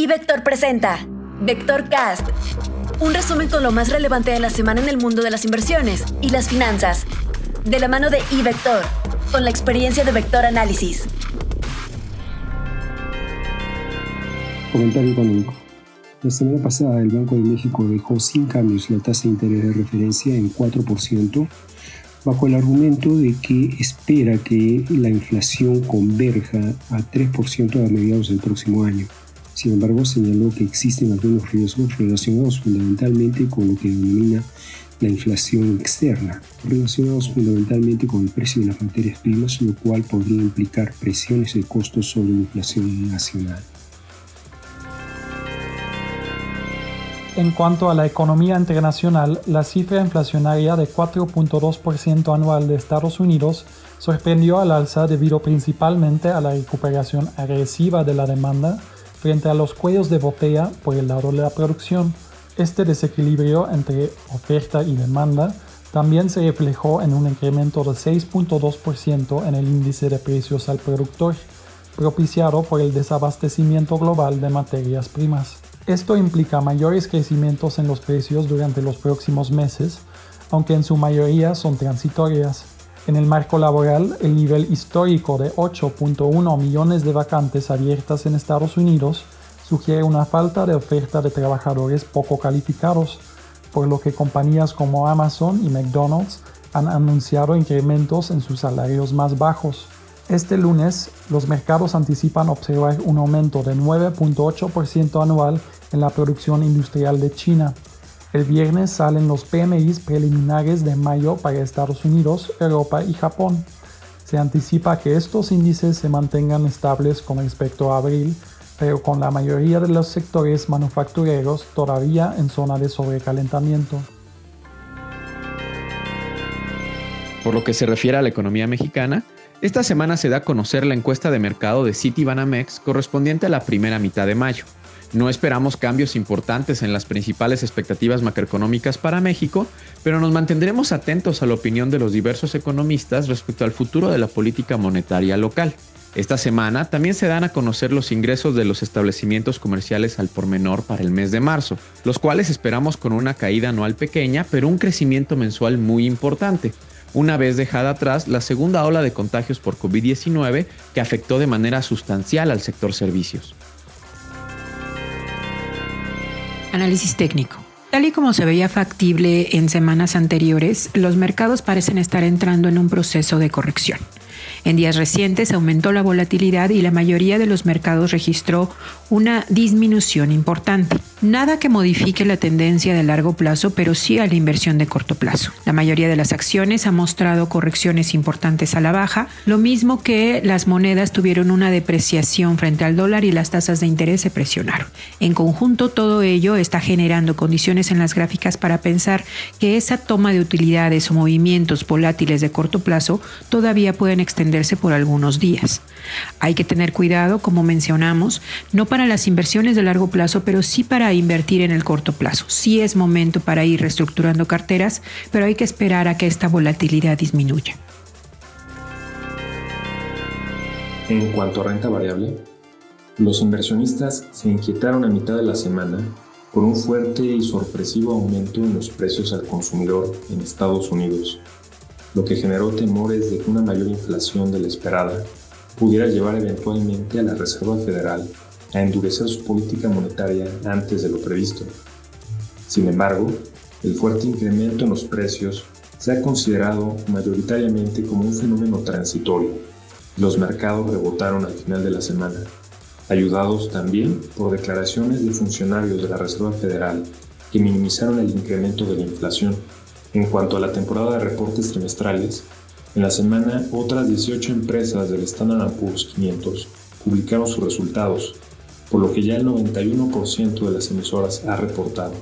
Y Vector presenta Vector Cast, un resumen con lo más relevante de la semana en el mundo de las inversiones y las finanzas, de la mano de iVector, con la experiencia de Vector Análisis. Comentario económico. La semana pasada el Banco de México dejó sin cambios la tasa de interés de referencia en 4%, bajo el argumento de que espera que la inflación converja a 3% a mediados del próximo año. Sin embargo, señaló que existen algunos riesgos relacionados fundamentalmente con lo que denomina la inflación externa, relacionados fundamentalmente con el precio de las materias primas, lo cual podría implicar presiones de costos sobre la inflación nacional. En cuanto a la economía internacional, la cifra inflacionaria de 4.2% anual de Estados Unidos sorprendió al alza debido principalmente a la recuperación agresiva de la demanda frente a los cuellos de botella por el lado de la producción. Este desequilibrio entre oferta y demanda también se reflejó en un incremento de 6.2% en el índice de precios al productor, propiciado por el desabastecimiento global de materias primas. Esto implica mayores crecimientos en los precios durante los próximos meses, aunque en su mayoría son transitorias. En el marco laboral, el nivel histórico de 8.1 millones de vacantes abiertas en Estados Unidos sugiere una falta de oferta de trabajadores poco calificados, por lo que compañías como Amazon y McDonald's han anunciado incrementos en sus salarios más bajos. Este lunes, los mercados anticipan observar un aumento de 9.8% anual en la producción industrial de China. El viernes salen los PMIs preliminares de mayo para Estados Unidos, Europa y Japón. Se anticipa que estos índices se mantengan estables con respecto a abril, pero con la mayoría de los sectores manufactureros todavía en zona de sobrecalentamiento. Por lo que se refiere a la economía mexicana, esta semana se da a conocer la encuesta de mercado de Citibanamex correspondiente a la primera mitad de mayo. No esperamos cambios importantes en las principales expectativas macroeconómicas para México, pero nos mantendremos atentos a la opinión de los diversos economistas respecto al futuro de la política monetaria local. Esta semana también se dan a conocer los ingresos de los establecimientos comerciales al por menor para el mes de marzo, los cuales esperamos con una caída anual pequeña, pero un crecimiento mensual muy importante una vez dejada atrás la segunda ola de contagios por COVID-19 que afectó de manera sustancial al sector servicios. Análisis técnico. Tal y como se veía factible en semanas anteriores, los mercados parecen estar entrando en un proceso de corrección. En días recientes aumentó la volatilidad y la mayoría de los mercados registró una disminución importante. Nada que modifique la tendencia de largo plazo, pero sí a la inversión de corto plazo. La mayoría de las acciones ha mostrado correcciones importantes a la baja, lo mismo que las monedas tuvieron una depreciación frente al dólar y las tasas de interés se presionaron. En conjunto, todo ello está generando condiciones en las gráficas para pensar que esa toma de utilidades o movimientos volátiles de corto plazo todavía pueden extenderse por algunos días. Hay que tener cuidado, como mencionamos, no para las inversiones de largo plazo, pero sí para invertir en el corto plazo. Sí es momento para ir reestructurando carteras, pero hay que esperar a que esta volatilidad disminuya. En cuanto a renta variable, los inversionistas se inquietaron a mitad de la semana por un fuerte y sorpresivo aumento en los precios al consumidor en Estados Unidos, lo que generó temores de que una mayor inflación de la esperada pudiera llevar eventualmente a la Reserva Federal a endurecer su política monetaria antes de lo previsto. Sin embargo, el fuerte incremento en los precios se ha considerado mayoritariamente como un fenómeno transitorio. Los mercados rebotaron al final de la semana, ayudados también por declaraciones de funcionarios de la Reserva Federal que minimizaron el incremento de la inflación. En cuanto a la temporada de reportes trimestrales, en la semana otras 18 empresas del Standard Poor's 500 publicaron sus resultados, por lo que ya el 91% de las emisoras ha reportado.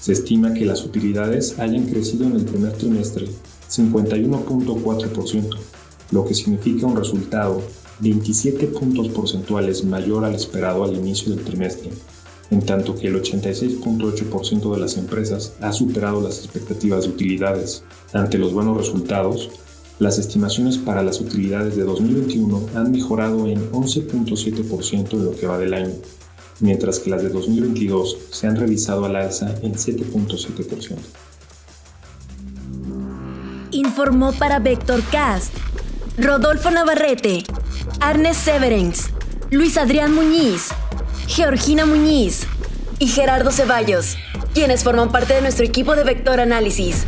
Se estima que las utilidades hayan crecido en el primer trimestre 51.4%, lo que significa un resultado 27 puntos porcentuales mayor al esperado al inicio del trimestre, en tanto que el 86.8% de las empresas ha superado las expectativas de utilidades. Ante los buenos resultados, las estimaciones para las utilidades de 2021 han mejorado en 11.7% de lo que va del año. mientras que las de 2022 se han revisado al alza en 7.7%. Informó para Vectorcast Rodolfo Navarrete, Arnes Severens, Luis Adrián Muñiz, Georgina Muñiz y Gerardo Ceballos, quienes forman parte de nuestro equipo de Vector Análisis.